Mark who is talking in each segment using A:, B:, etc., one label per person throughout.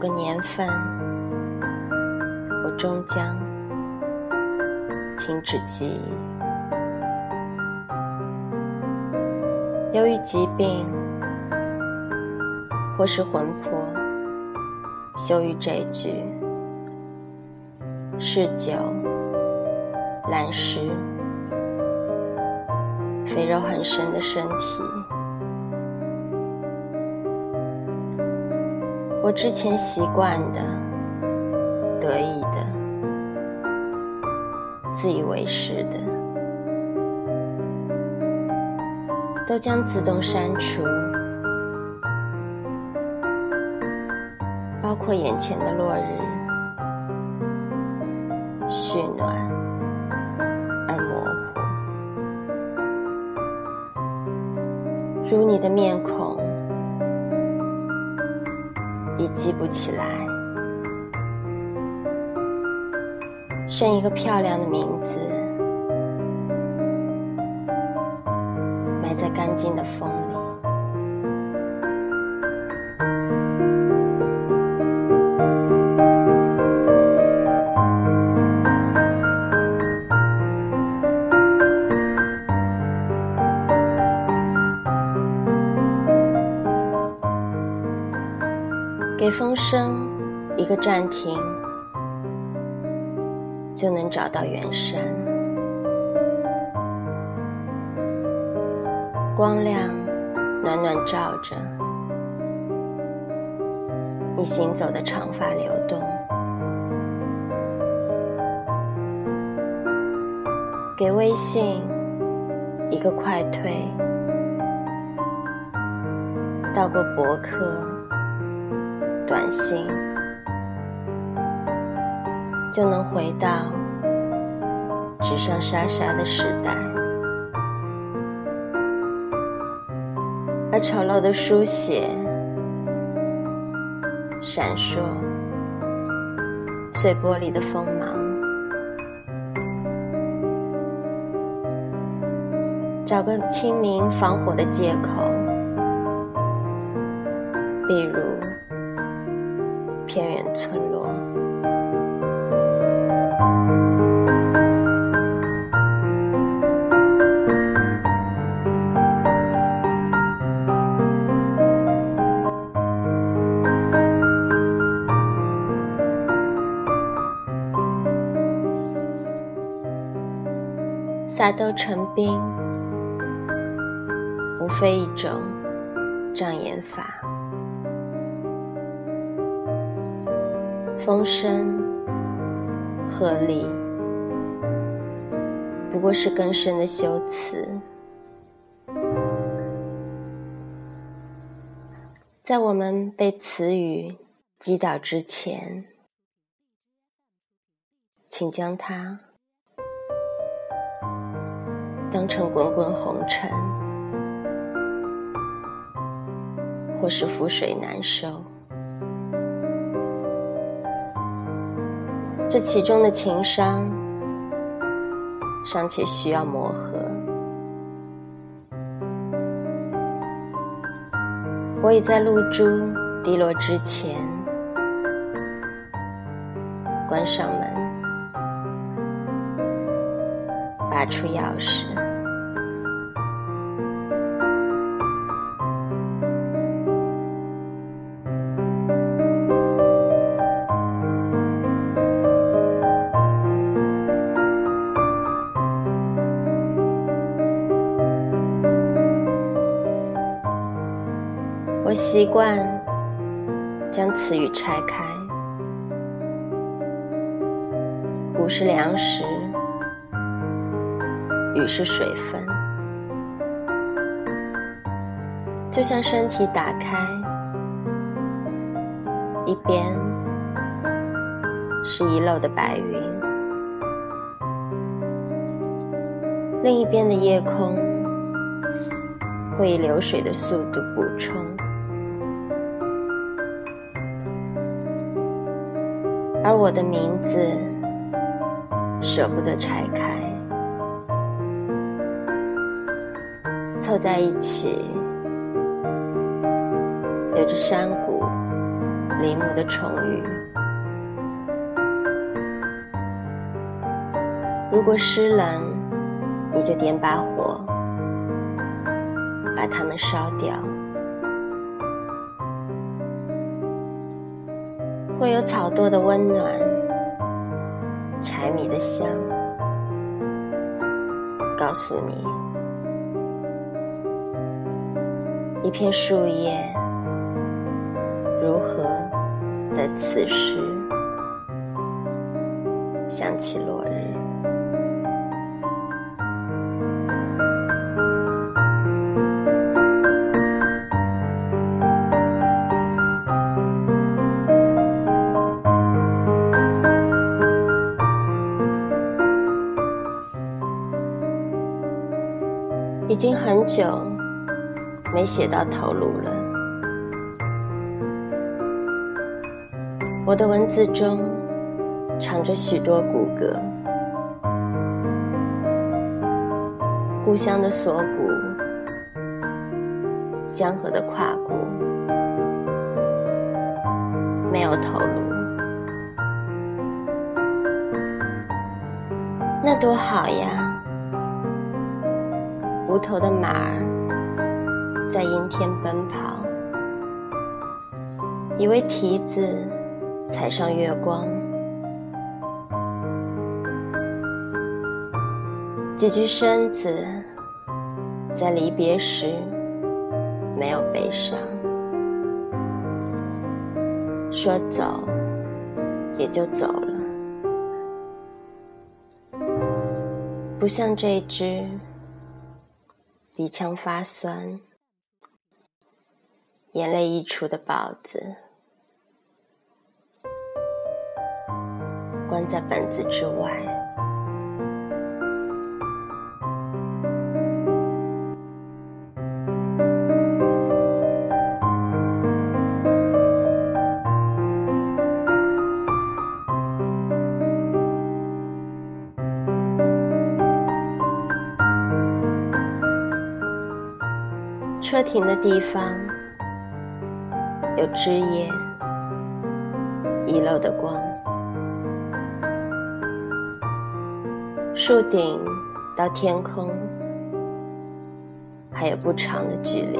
A: 某个年份，我终将停止记忆。由于疾病，或是魂魄羞于这句，嗜酒、懒食、肥肉很深的身体。我之前习惯的、得意的、自以为是的，都将自动删除，包括眼前的落日，煦暖而模糊，如你的面孔。也记不起来，剩一个漂亮的名字，给风声一个暂停，就能找到远山。光亮暖暖照着，你行走的长发流动。给微信一个快退，到过博客。短信就能回到纸上沙沙的时代，而丑陋的书写闪烁碎玻璃的锋芒，找个清明防火的借口，比如。偏远村落，撒豆成兵，无非一种障眼法。风声、鹤唳，不过是更深的修辞。在我们被词语击倒之前，请将它当成滚滚红尘，或是覆水难收。这其中的情商尚且需要磨合。我已在露珠滴落之前关上门，拔出钥匙。我习惯将词语拆开，谷是粮食，雨是水分，就像身体打开，一边是遗漏的白云，另一边的夜空会以流水的速度补充。而我的名字舍不得拆开，凑在一起，有着山谷林木的重遇。如果湿冷，你就点把火，把它们烧掉，会有草垛的温暖，柴米的香，告诉你，一片树叶如何在此时想起落日。久没写到头颅了。我的文字中藏着许多骨骼，故乡的锁骨，江河的胯骨，没有头颅，那多好呀！无头的马儿在阴天奔跑，一位蹄子踩上月光，几具身子在离别时没有悲伤，说走也就走了，不像这只。鼻腔发酸，眼泪溢出的宝子，关在本子之外。停的地方有枝叶遗漏的光，树顶到天空还有不长的距离。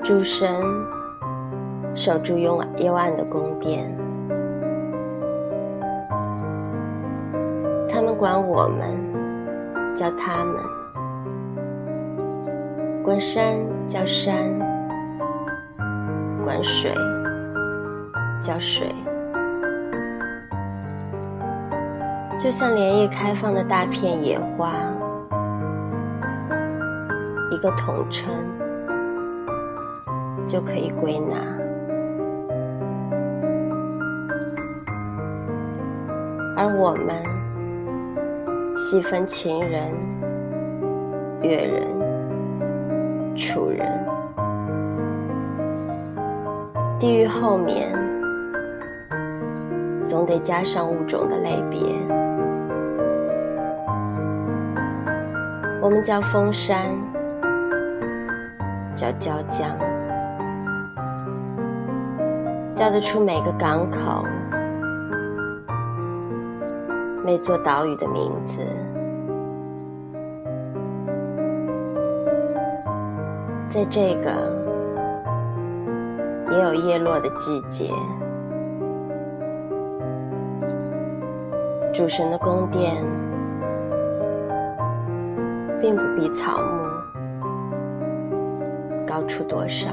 A: 主神守住幽幽暗的宫殿，他们管我们。叫他们，管山叫山，管水叫水，就像连夜开放的大片野花，一个统称就可以归纳，而我们。细分秦人、越人、楚人，地狱后面总得加上物种的类别。我们叫封山，叫椒江，叫得出每个港口。每座岛屿的名字，在这个也有叶落的季节，主神的宫殿并不比草木高出多少。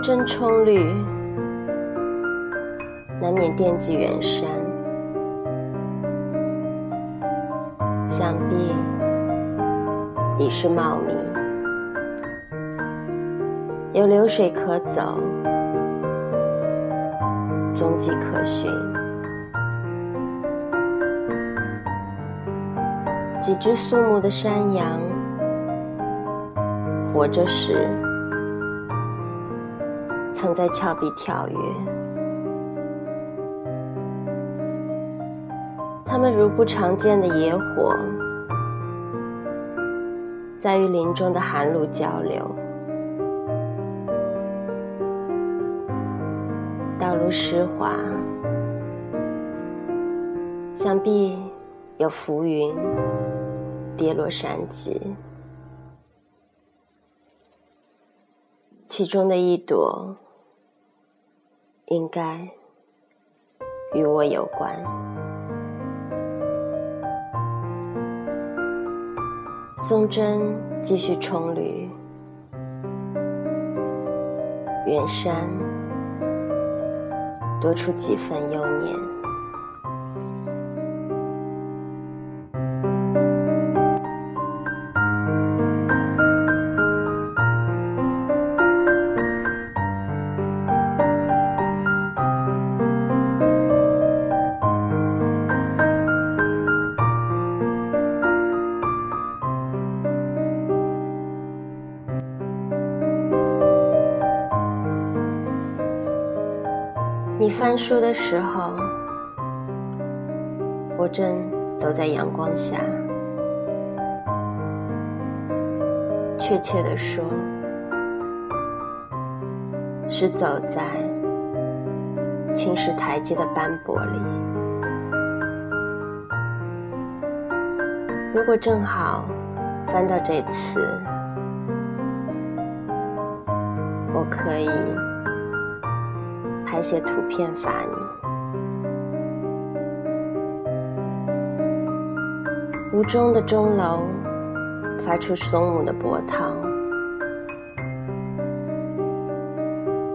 A: 松针葱绿，难免惦记远山。想必已是茂密，有流水可走，踪迹可寻。几只肃穆的山羊，活着时曾在峭壁跳跃。它们如不常见的野火，在与林中的寒露交流。道路湿滑，想必有浮云跌落山脊，其中的一朵应该与我有关。松针继续冲旅，远山。多出几分幼年。翻书的时候，我正走在阳光下。确切的说，是走在青石台阶的斑驳里。如果正好翻到这词，我可以。拍些图片发你。吴中的钟楼发出松木的波涛，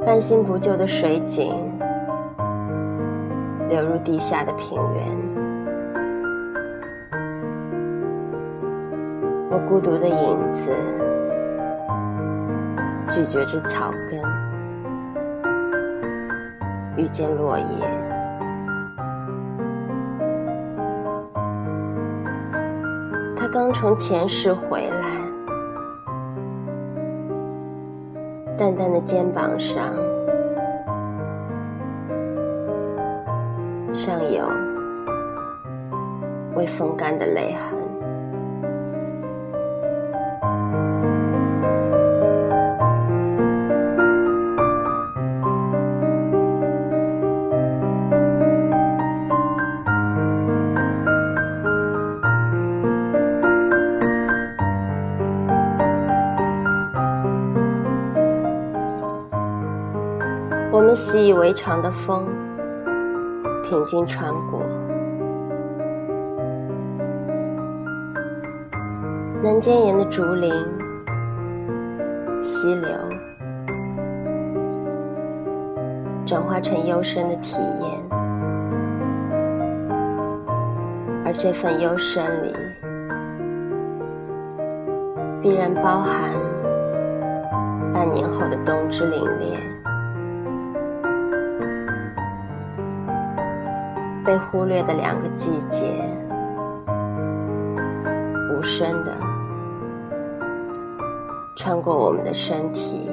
A: 半新不旧的水井流入地下的平原。我孤独的影子咀嚼着草根。遇见落叶，他刚从前世回来，淡淡的肩膀上，尚有未风干的泪痕。习以为常的风，平静穿过南尖岩的竹林、溪流，转化成幽深的体验。而这份幽深里，必然包含半年后的冬之凛冽。被忽略的两个季节，无声的穿过我们的身体。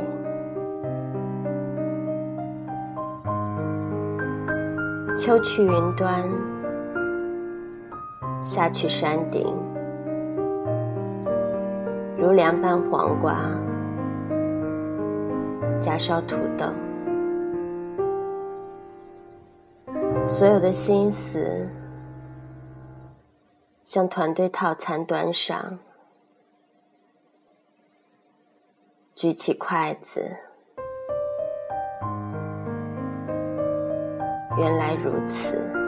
A: 秋去云端，夏去山顶，如凉拌黄瓜，加烧土豆。所有的心思，向团队套餐端上，举起筷子，原来如此。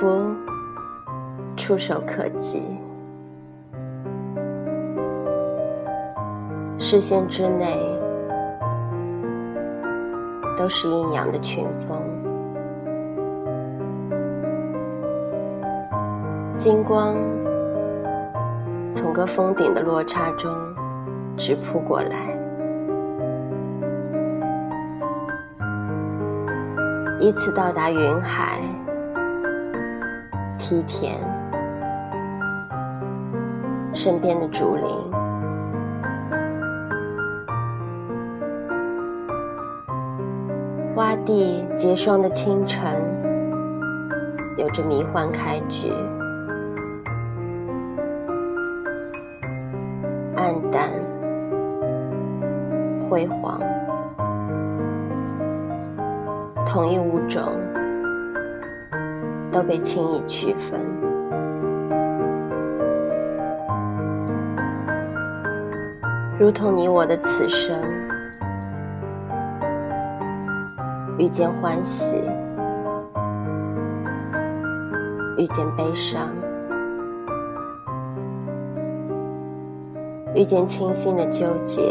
A: 仿佛触手可及，视线之内都是阴阳的群峰，金光从各峰顶的落差中直扑过来，依次到达云海、梯田、身边的竹林。洼地结霜的清晨，有着迷幻开局，暗淡、辉煌，同一物种都被轻易区分，如同你我的此生。遇见欢喜，遇见悲伤，遇见清新的纠结，